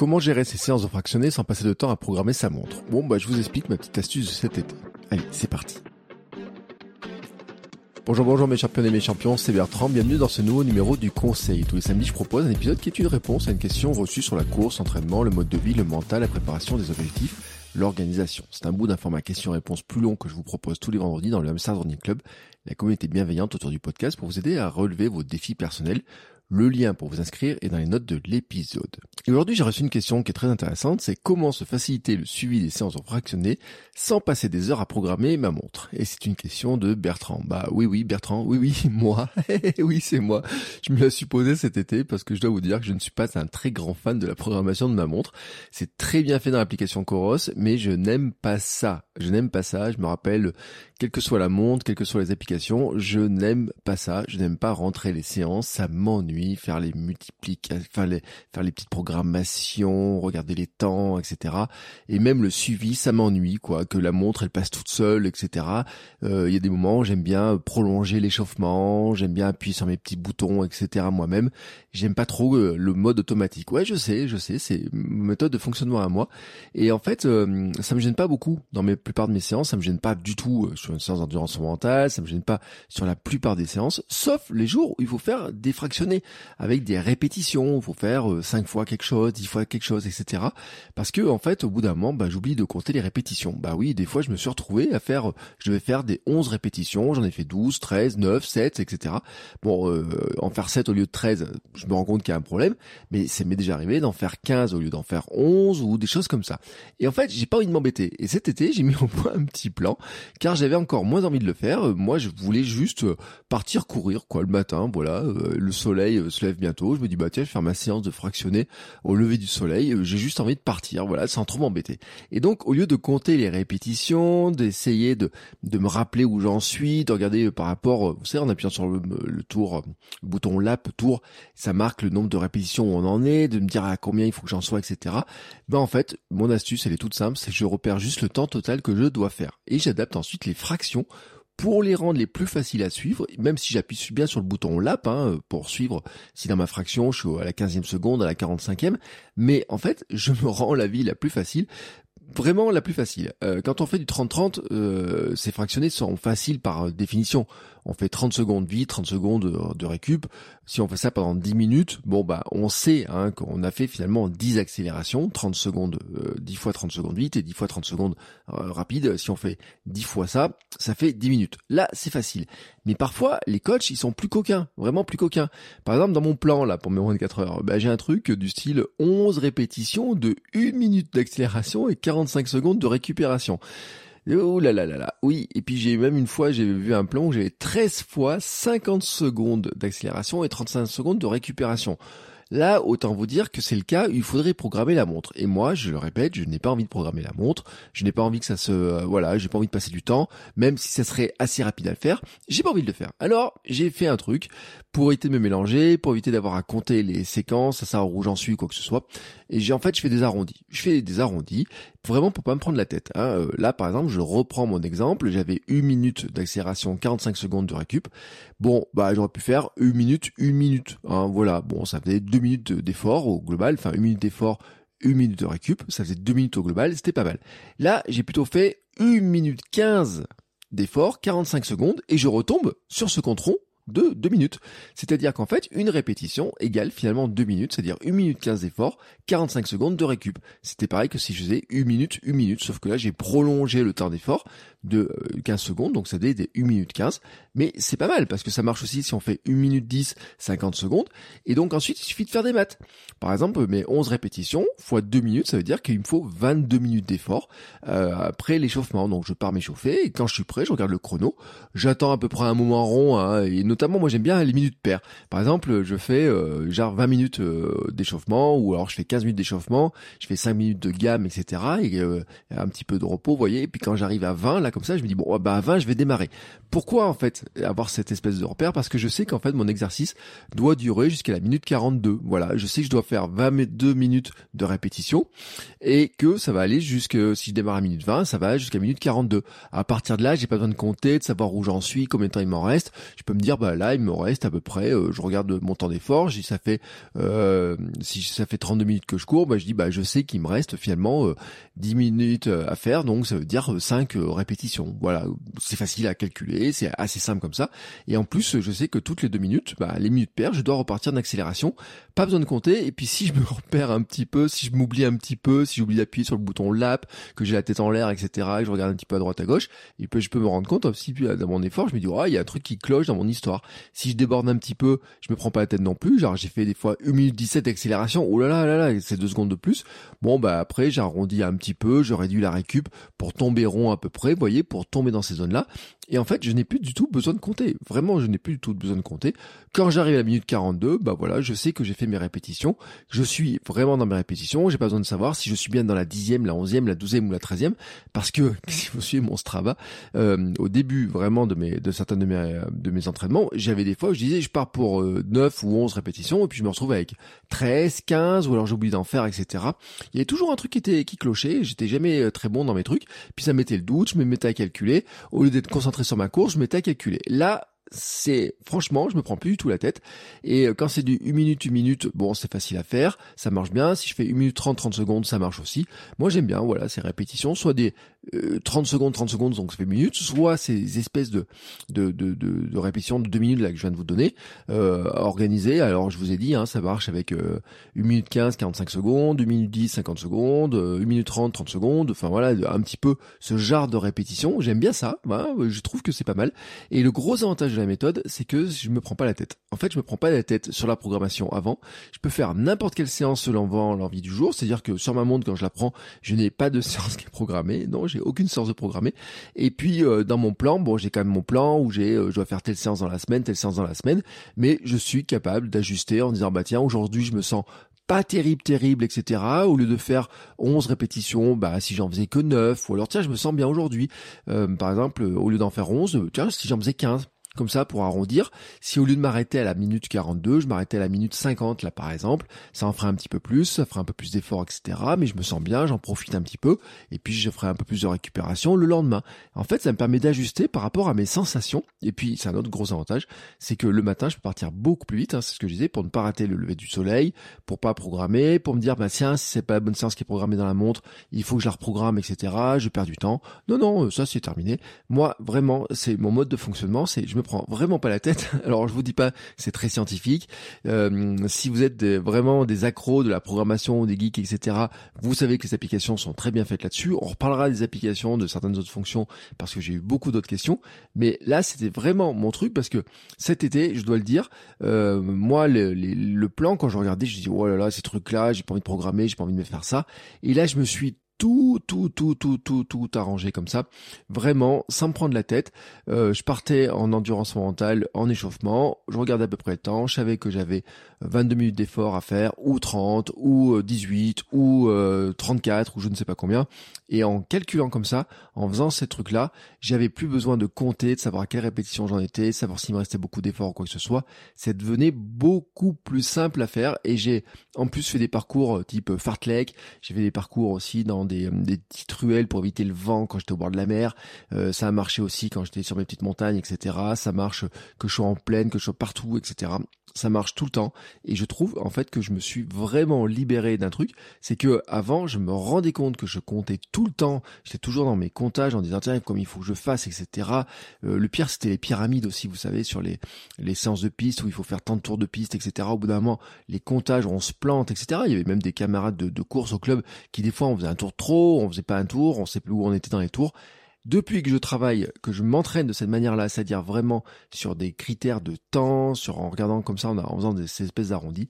Comment gérer ses séances de fractionné sans passer de temps à programmer sa montre Bon, bah, je vous explique ma petite astuce de cet été. Allez, c'est parti. Bonjour, bonjour mes champions et mes champions, c'est Bertrand, bienvenue dans ce nouveau numéro du Conseil. Tous les samedis, je propose un épisode qui est une réponse à une question reçue sur la course, l'entraînement, le mode de vie, le mental, la préparation des objectifs, l'organisation. C'est un bout d'un format question-réponse plus long que je vous propose tous les vendredis dans le Hamster Running Club, la communauté bienveillante autour du podcast pour vous aider à relever vos défis personnels le lien pour vous inscrire est dans les notes de l'épisode. Et aujourd'hui, j'ai reçu une question qui est très intéressante, c'est comment se faciliter le suivi des séances en fractionné sans passer des heures à programmer ma montre? Et c'est une question de Bertrand. Bah oui, oui, Bertrand, oui, oui, moi. oui, c'est moi. Je me l'ai supposé cet été parce que je dois vous dire que je ne suis pas un très grand fan de la programmation de ma montre. C'est très bien fait dans l'application Coros, mais je n'aime pas ça. Je n'aime pas ça. Je me rappelle, quelle que soit la montre, quelles que soient les applications, je n'aime pas ça. Je n'aime pas rentrer les séances. Ça m'ennuie faire les multiplications, faire les, faire les petites programmations, regarder les temps, etc. Et même le suivi, ça m'ennuie, quoi, que la montre elle passe toute seule, etc. Euh, il y a des moments, j'aime bien prolonger l'échauffement, j'aime bien appuyer sur mes petits boutons, etc. Moi-même, j'aime pas trop euh, le mode automatique. Ouais, je sais, je sais, c'est méthode de fonctionnement à moi. Et en fait, euh, ça me gêne pas beaucoup dans mes plupart de mes séances. Ça me gêne pas du tout sur une séance d'endurance mentale. Ça me gêne pas sur la plupart des séances, sauf les jours où il faut faire des fractionnés avec des répétitions. Il faut faire euh, cinq fois quelque chose, dix fois quelque chose, etc. Parce que en fait, au bout d'un moment, bah, j'oublie de compter les répétitions. Bah oui, des fois, je me suis retrouvé à faire, je devais faire des 11 répétitions. J'en ai fait 12, 13, 9, 7, etc. Bon, euh, en faire 7 au lieu de 13, je me rends compte qu'il y a un problème. Mais ça m'est déjà arrivé d'en faire 15 au lieu d'en faire 11 ou des choses comme ça. Et en fait, j'ai pas envie de m'embêter. Et cet été, j'ai mis au point un petit plan car j'avais encore moins envie de le faire. Moi, je voulais juste partir courir quoi le matin. Voilà, euh, le soleil se lève bientôt. Je me dis bah tiens, je vais faire ma séance de fractionner au lever du soleil. J'ai juste envie de partir, voilà, sans trop m'embêter. Et donc au lieu de compter les répétitions, d'essayer de de me rappeler où j'en suis, de regarder euh, par rapport, euh, vous savez, en appuyant sur le, le tour, euh, le bouton lap tour, ça marque le nombre de répétitions où on en est, de me dire à combien il faut que j'en sois, etc. Ben en fait, mon astuce elle est toute simple, c'est que je repère juste le temps total que je dois faire et j'adapte ensuite les pour les rendre les plus faciles à suivre, même si j'appuie bien sur le bouton lap hein, pour suivre si dans ma fraction je suis à la 15e seconde, à la 45e, mais en fait je me rends la vie la plus facile vraiment la plus facile. Euh, quand on fait du 30-30, euh, ces fractionnés sont faciles par définition on fait 30 secondes vie, 30 secondes de récup. Si on fait ça pendant 10 minutes, bon bah on sait hein, qu'on a fait finalement 10 accélérations, 30 secondes, 10 euh, fois 30 secondes vite et 10 fois 30 secondes euh, rapide. Si on fait 10 fois ça, ça fait 10 minutes. Là, c'est facile. Mais parfois, les coachs, ils sont plus coquins, vraiment plus coquins. Par exemple, dans mon plan là pour mes 24 heures, bah, j'ai un truc du style 11 répétitions de 1 minute d'accélération et 45 secondes de récupération. Oh là là là là. Oui, et puis j'ai même une fois, j'ai vu un plan où j'avais 13 fois 50 secondes d'accélération et 35 secondes de récupération. Là, autant vous dire que c'est le cas il faudrait programmer la montre. Et moi, je le répète, je n'ai pas envie de programmer la montre. Je n'ai pas envie que ça se, euh, voilà, j'ai pas envie de passer du temps, même si ça serait assez rapide à le faire. J'ai pas envie de le faire. Alors, j'ai fait un truc pour éviter de me mélanger, pour éviter d'avoir à compter les séquences, ça rouge en suis, quoi que ce soit. Et j'ai en fait, je fais des arrondis. Je fais des arrondis, vraiment pour pas me prendre la tête. Hein. Euh, là, par exemple, je reprends mon exemple. J'avais une minute d'accélération, 45 secondes de récup. Bon, bah j'aurais pu faire une minute, une minute. Hein, voilà. Bon, ça faisait deux minutes d'effort au global. Enfin, une minute d'effort, une minute de récup. Ça faisait deux minutes au global. C'était pas mal. Là, j'ai plutôt fait une minute 15 d'effort, 45 secondes, et je retombe sur ce compte de 2 minutes. C'est-à-dire qu'en fait, une répétition égale finalement 2 minutes, c'est-à-dire 1 minute 15 d'effort, 45 secondes de récup. C'était pareil que si je faisais 1 minute, 1 minute, sauf que là j'ai prolongé le temps d'effort de 15 euh, secondes, donc ça faisait des 1 minute 15, mais c'est pas mal parce que ça marche aussi si on fait 1 minute 10, 50 secondes, et donc ensuite il suffit de faire des maths. Par exemple, mes 11 répétitions fois 2 minutes, ça veut dire qu'il me faut 22 minutes d'effort euh, après l'échauffement, donc je pars m'échauffer, et quand je suis prêt, je regarde le chrono, j'attends à peu près un moment rond, hein, et notamment, moi j'aime bien les minutes paires. Par exemple, je fais euh, genre 20 minutes euh, d'échauffement, ou alors je fais 15 minutes d'échauffement, je fais 5 minutes de gamme, etc. Et euh, un petit peu de repos, vous voyez. Et puis quand j'arrive à 20, là comme ça, je me dis, bon, bah à 20, je vais démarrer. Pourquoi en fait avoir cette espèce de repère? Parce que je sais qu'en fait, mon exercice doit durer jusqu'à la minute 42. Voilà, je sais que je dois faire 22 minutes de répétition et que ça va aller jusque, si je démarre à minute 20, ça va jusqu'à minute 42. À partir de là, j'ai pas besoin de compter, de savoir où j'en suis, combien de temps il m'en reste. Je peux me dire, bah là, il me reste à peu près, euh, je regarde mon temps d'effort, si ça fait, euh, si ça fait 32 minutes que je cours, bah je dis, bah je sais qu'il me reste finalement euh, 10 minutes euh, à faire, donc ça veut dire 5 répétitions. Voilà, c'est facile à calculer, c'est assez simple comme ça. Et en plus, je sais que toutes les deux minutes, bah, les minutes paires, je dois repartir d'accélération. Pas besoin de compter. Et puis si je me repère un petit peu, si je m'oublie un petit peu, si j'oublie d'appuyer sur le bouton lap, que j'ai la tête en l'air, etc., et je regarde un petit peu à droite à gauche, et puis je peux me rendre compte aussi dans mon effort, je me dis, oh, il y a un truc qui cloche dans mon histoire. Si je déborde un petit peu, je me prends pas la tête non plus. Genre, j'ai fait des fois 1 minute 17 d'accélération. Oh là là là là, c'est deux secondes de plus. Bon, bah après, j'ai arrondi un petit peu, je réduis la récup pour tomber rond à peu près, vous voyez, pour tomber dans ces zones-là. Et en fait, je n'ai plus du tout besoin de compter. Vraiment, je n'ai plus du tout besoin de compter. Quand j'arrive à la minute 42, bah voilà, je sais que j'ai fait mes répétitions. Je suis vraiment dans mes répétitions. J'ai pas besoin de savoir si je suis bien dans la dixième, la onzième, la douzième ou la treizième. Parce que, si vous suivez mon Strava, euh, au début vraiment de mes, de certains de mes, de mes entraînements, j'avais des fois où je disais, je pars pour euh, 9 ou 11 répétitions et puis je me retrouve avec 13, 15 ou alors j'oublie d'en faire, etc. Il y avait toujours un truc qui était, qui clochait. J'étais jamais euh, très bon dans mes trucs. Puis ça mettait le doute, je me mettais à calculer. Au lieu d'être concentré sur ma course, je m'étais à calculer. Là, c'est franchement, je me prends plus du tout la tête. Et euh, quand c'est du 1 minute, 1 minute, bon, c'est facile à faire, ça marche bien. Si je fais 1 minute 30, 30 secondes, ça marche aussi. Moi, j'aime bien, voilà, ces répétitions, soit des 30 euh, secondes, 30 secondes, donc ça fait minutes, soit ces espèces de de, de, de, de répétitions de 2 minutes là que je viens de vous donner, euh, organisées. Alors, je vous ai dit, hein, ça marche avec euh, 1 minute 15, 45 secondes, 1 minute 10, 50 secondes, 1 euh, minute 30, 30 secondes. Enfin voilà, un petit peu ce genre de répétition. J'aime bien ça. Voilà, je trouve que c'est pas mal. Et le gros avantage de la méthode, c'est que je me prends pas la tête. En fait, je me prends pas la tête sur la programmation avant. Je peux faire n'importe quelle séance selon l'envie du jour. C'est-à-dire que sur ma montre, quand je la prends, je n'ai pas de séance qui est programmée. Non, j'ai aucune séance de programmée. Et puis euh, dans mon plan, bon, j'ai quand même mon plan où j'ai, euh, je dois faire telle séance dans la semaine, telle séance dans la semaine, mais je suis capable d'ajuster en disant bah tiens, aujourd'hui je me sens pas terrible, terrible, etc. Au lieu de faire 11 répétitions, bah si j'en faisais que 9, ou alors tiens, je me sens bien aujourd'hui. Euh, par exemple, au lieu d'en faire 11, tiens, si j'en faisais 15 comme ça pour arrondir. Si au lieu de m'arrêter à la minute 42, je m'arrêtais à la minute 50 là par exemple, ça en ferait un petit peu plus, ça ferait un peu plus d'efforts, etc. Mais je me sens bien, j'en profite un petit peu, et puis je ferai un peu plus de récupération le lendemain. En fait, ça me permet d'ajuster par rapport à mes sensations. Et puis c'est un autre gros avantage, c'est que le matin je peux partir beaucoup plus vite, hein, c'est ce que je disais, pour ne pas rater le lever du soleil, pour pas programmer, pour me dire bah tiens si c'est pas la bonne séance qui est programmée dans la montre, il faut que je la reprogramme, etc. Je perds du temps. Non non, ça c'est terminé. Moi vraiment c'est mon mode de fonctionnement, c'est je me vraiment pas la tête. Alors je vous dis pas, c'est très scientifique. Euh, si vous êtes vraiment des accros de la programmation, des geeks, etc., vous savez que les applications sont très bien faites là-dessus. On reparlera des applications, de certaines autres fonctions, parce que j'ai eu beaucoup d'autres questions. Mais là, c'était vraiment mon truc, parce que cet été, je dois le dire, euh, moi, le, le, plan, quand je regardais, je dis, oh là là, ces trucs-là, j'ai pas envie de programmer, j'ai pas envie de me faire ça. Et là, je me suis tout, tout, tout, tout, tout, tout arrangé comme ça, vraiment sans me prendre la tête. Euh, je partais en endurance mentale, en échauffement, je regardais à peu près le temps, je savais que j'avais 22 minutes d'effort à faire, ou 30, ou 18, euh, ou 34, euh, ou je ne sais pas combien. Et en calculant comme ça, en faisant ces trucs-là, j'avais plus besoin de compter, de savoir à quelle répétition j'en étais, savoir s'il me restait beaucoup d'efforts ou quoi que ce soit. Ça devenait beaucoup plus simple à faire et j'ai en plus fait des parcours type fartlek, j'ai fait des parcours aussi dans des, des petites ruelles pour éviter le vent quand j'étais au bord de la mer. Euh, ça a marché aussi quand j'étais sur mes petites montagnes, etc. Ça marche que je sois en plaine, que je sois partout, etc ça marche tout le temps. Et je trouve en fait que je me suis vraiment libéré d'un truc. C'est que avant je me rendais compte que je comptais tout le temps. J'étais toujours dans mes comptages en disant tiens comme il faut que je fasse etc euh, le pire c'était les pyramides aussi vous savez sur les les séances de piste où il faut faire tant de tours de piste etc au bout d'un moment les comptages on se plante etc il y avait même des camarades de, de course au club qui des fois on faisait un tour trop on faisait pas un tour on sait plus où on était dans les tours Depuis que je travaille, que je m'entraîne de cette manière-là, c'est-à-dire vraiment sur des critères de temps, sur en regardant comme ça, en, faisant des, ces espèces d'arrondis,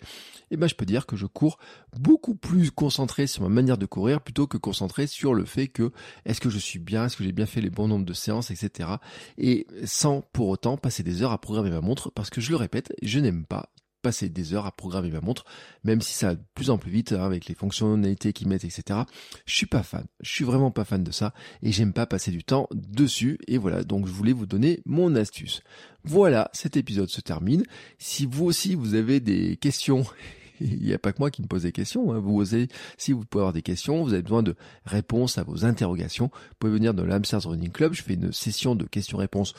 eh ben je peux dire que je cours beaucoup plus concentré sur ma manière de courir plutôt que concentré sur le fait que est-ce que je suis bien, est-ce que j'ai bien fait les bons nombres de séances, etc. Et sans pour autant passer des heures à programmer ma montre, parce que je le répète, je n'aime pas passer des heures à programmer ma montre, même si ça va de plus en plus vite hein, avec les fonctionnalités qu'ils mettent, etc. Je suis pas fan, je suis vraiment pas fan de ça et j'aime pas passer du temps dessus. Et voilà, donc je voulais vous donner mon astuce. Voilà, cet épisode se termine. Si vous aussi vous avez des questions il n'y a pas que moi qui me pose des questions. Hein. Vous osez, si vous pouvez avoir des questions, vous avez besoin de réponses à vos interrogations, vous pouvez venir dans l'Amsterdam Running Club. Je fais une session de questions-réponses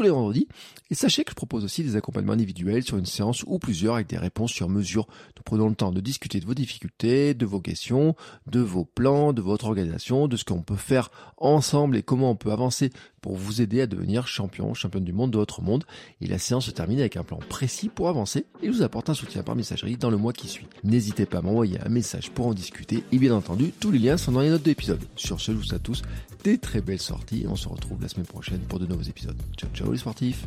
les vendredis. Et sachez que je propose aussi des accompagnements individuels sur une séance ou plusieurs avec des réponses sur mesure. Nous prenons le temps de discuter de vos difficultés, de vos questions, de vos plans, de votre organisation, de ce qu'on peut faire ensemble et comment on peut avancer pour vous aider à devenir champion, championne du monde de votre monde. Et la séance se termine avec un plan précis pour avancer et vous apporte un soutien par messagerie dans le mois qui suit. N'hésitez pas à m'envoyer un message pour en discuter et bien entendu, tous les liens sont dans les notes de l'épisode. Sur ce, je vous souhaite à tous des très belles sorties et on se retrouve la semaine prochaine pour de nouveaux épisodes. Ciao ciao les sportifs